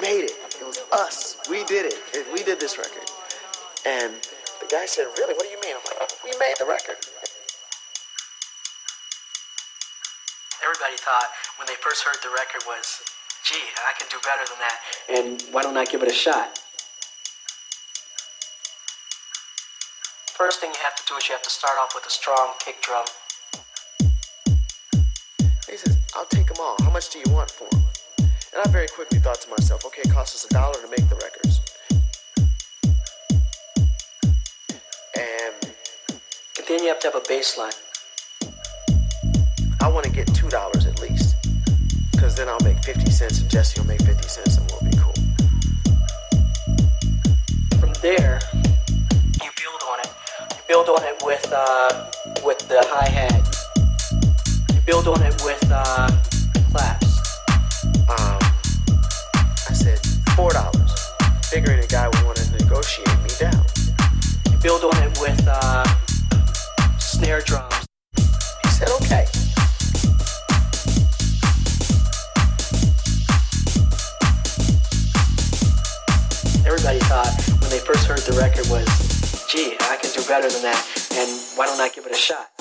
made it. It was us. We did it. We did this record. And the guy said, Really? What do you mean? I'm like, We made the record. Everybody thought when they first heard the record was, gee, I can do better than that. And why don't I give it a shot? First thing you have to do is you have to start off with a strong kick drum. He says, I'll take them all. How much do you want for them? And I very quickly thought to myself, okay, it costs us a dollar to make the records. And And then you have to have a bass line. I want to get $2 at least. Because then I'll make 50 cents and Jesse will make 50 cents and we'll be cool. From there, you build on it. You build on it with uh, with the hi hat. You build on it with uh, claps. Said, $4. Figuring a guy would want to negotiate me down. You build on it with uh, snare drums. He said, okay. Everybody thought when they first heard the record was, gee, I can do better than that, and why don't I give it a shot?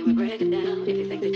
you would break it down. If you think that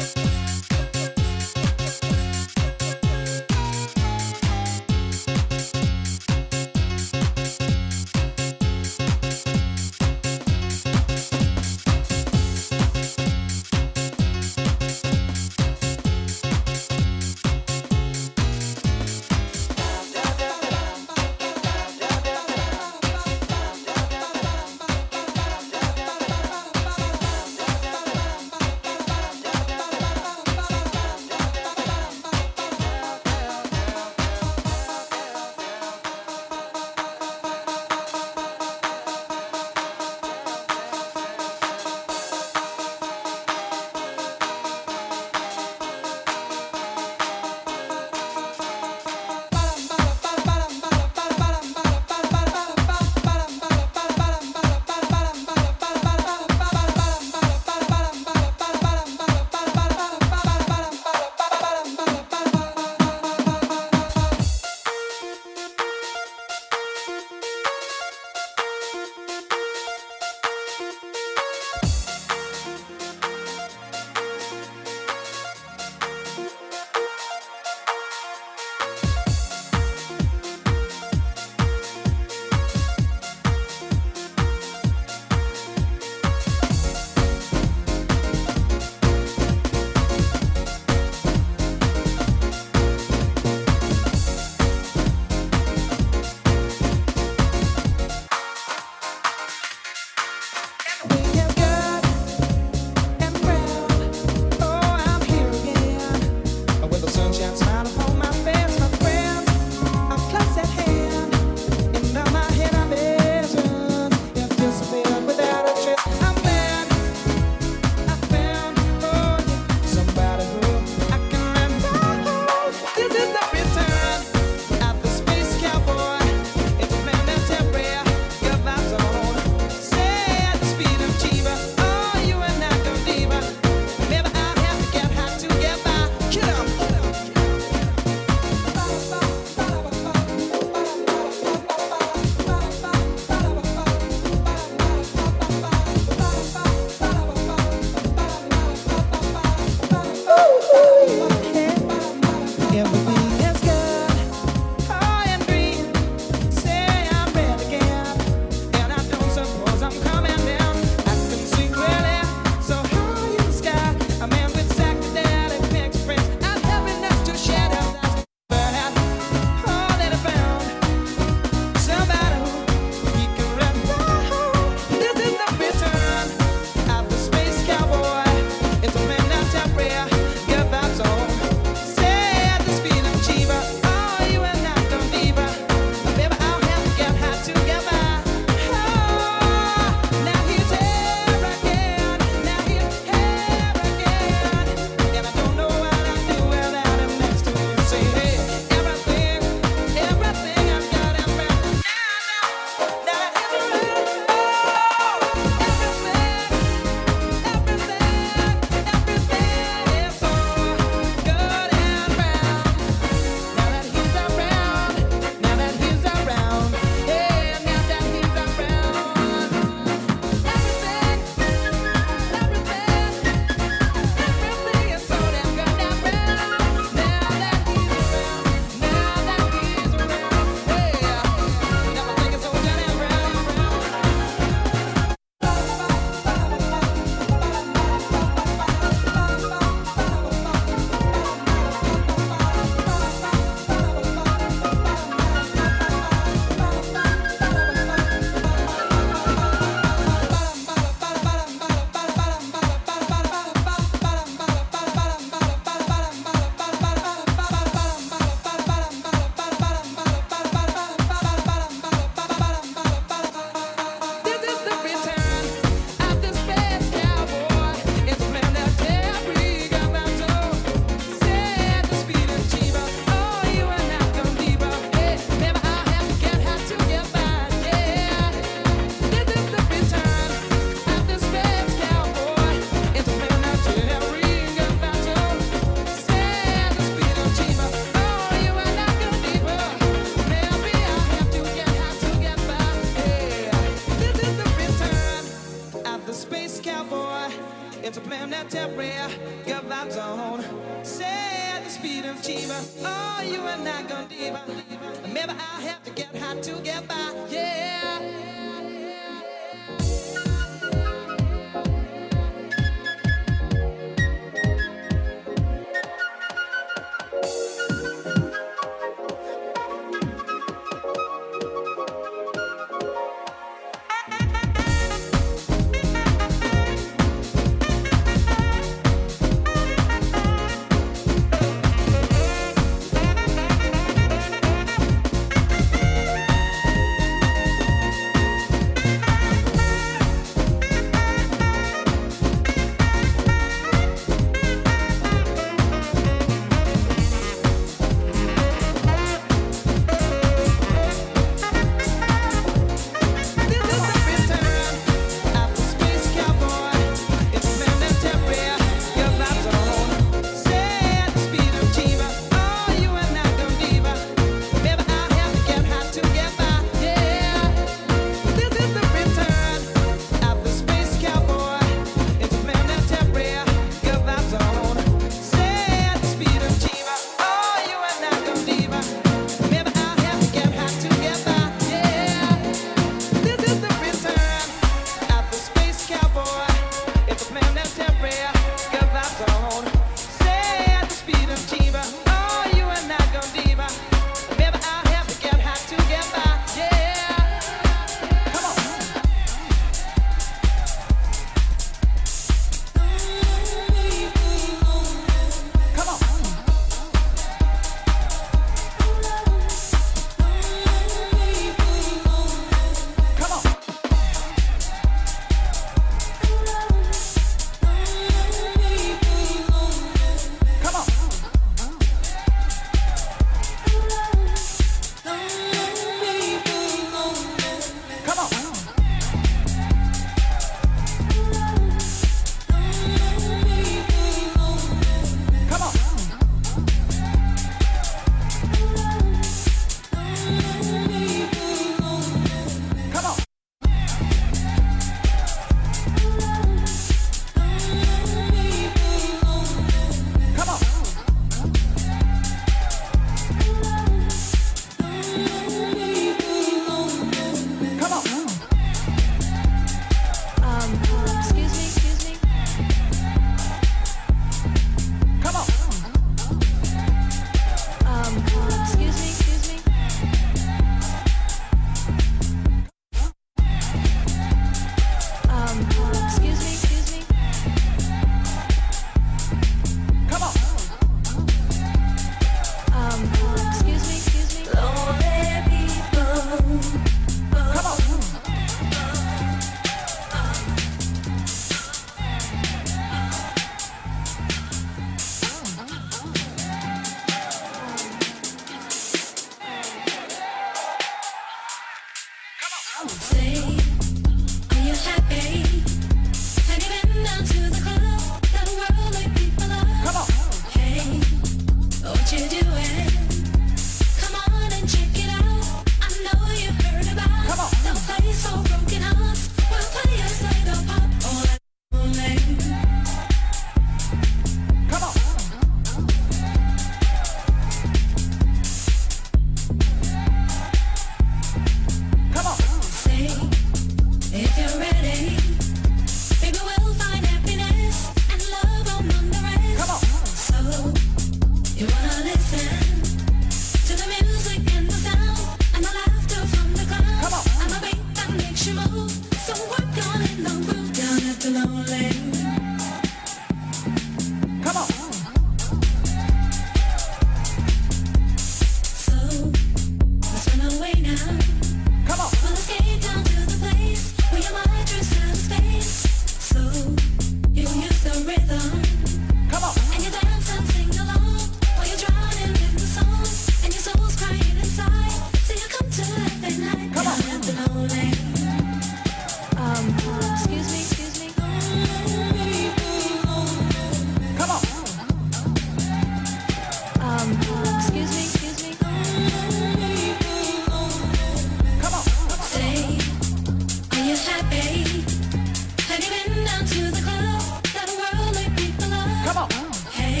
Come on. Hey,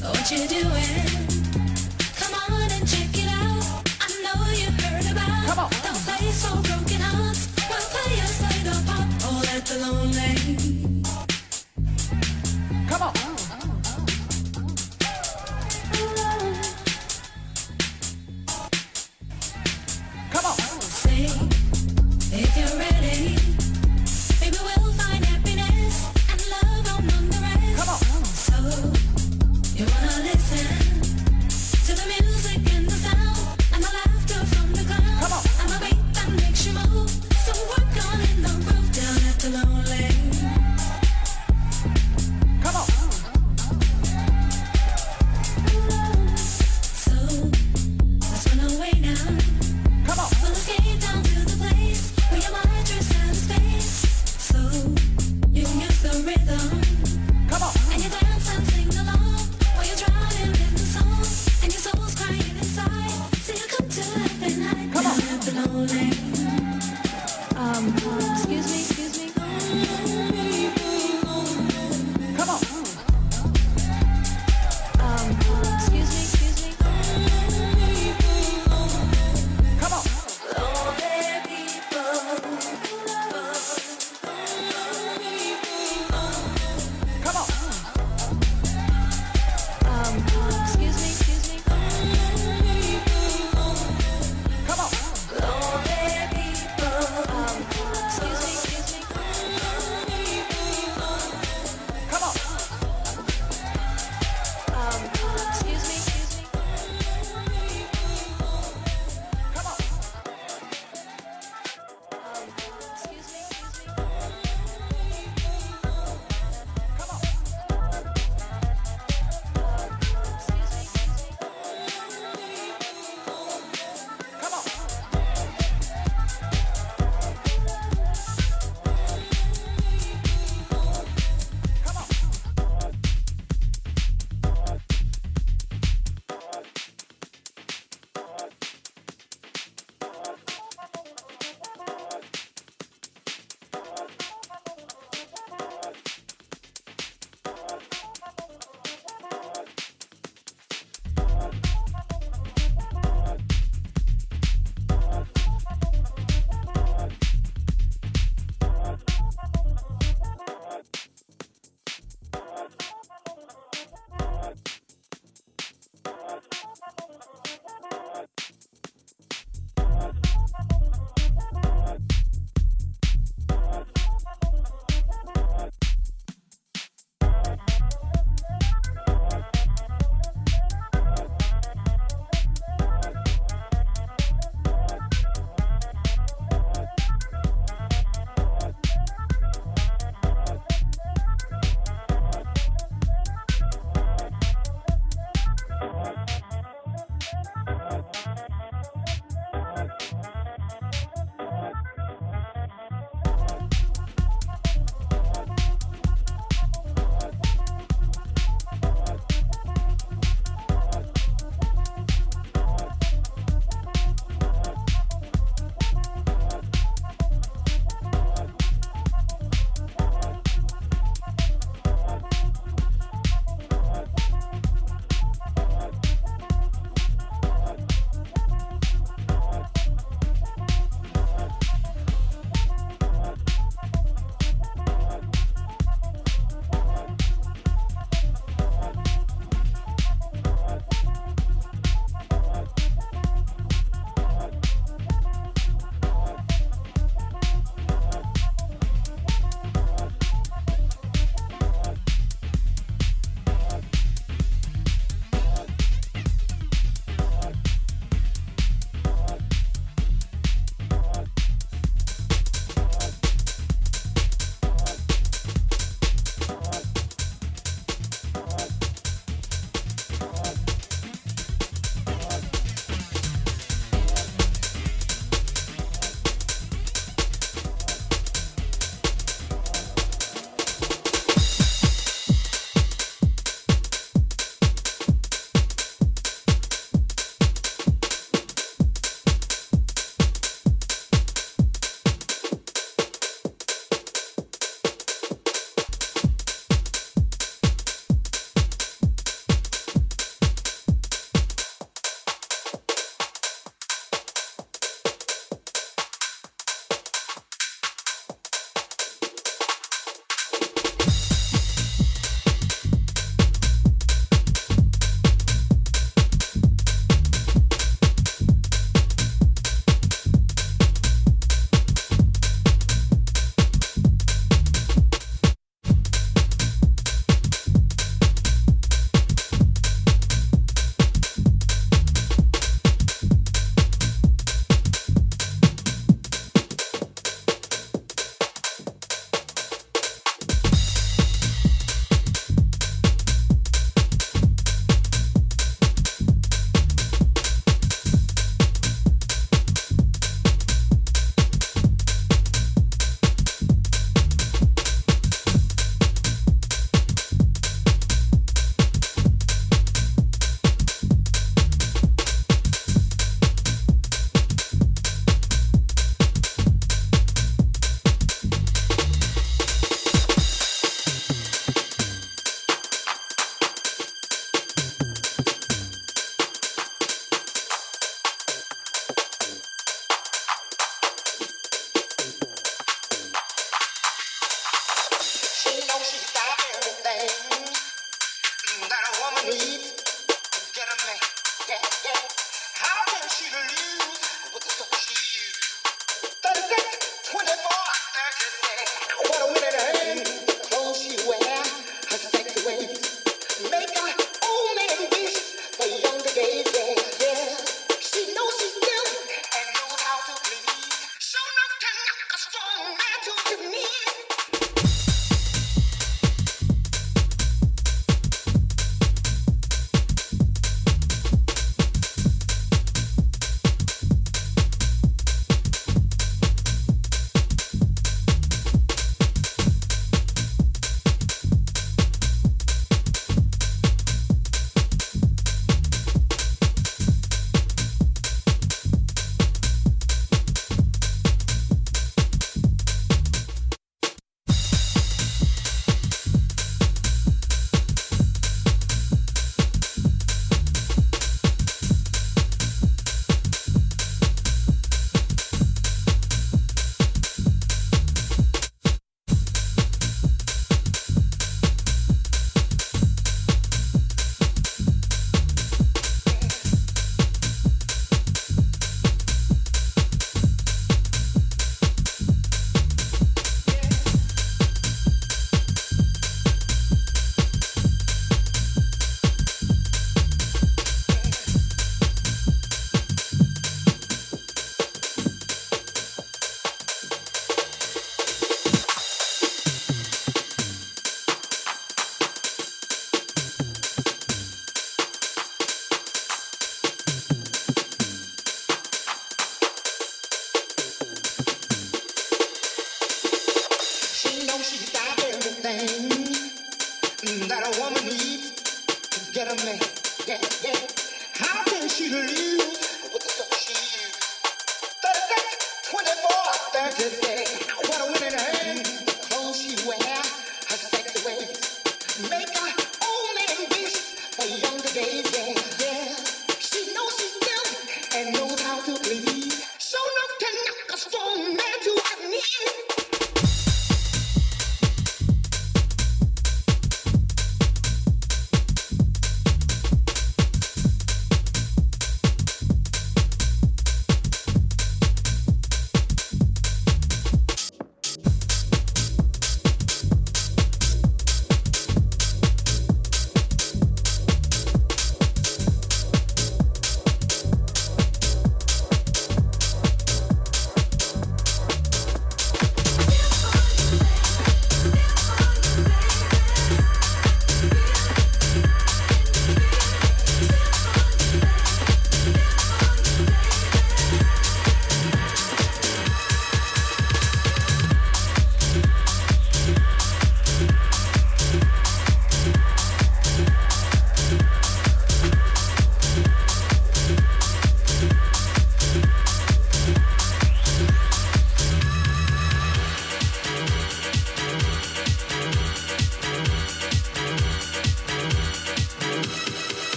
what you doing?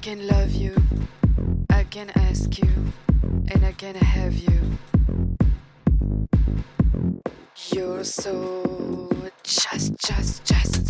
can love you, I can ask you, and I can have you. You're so just, just, just.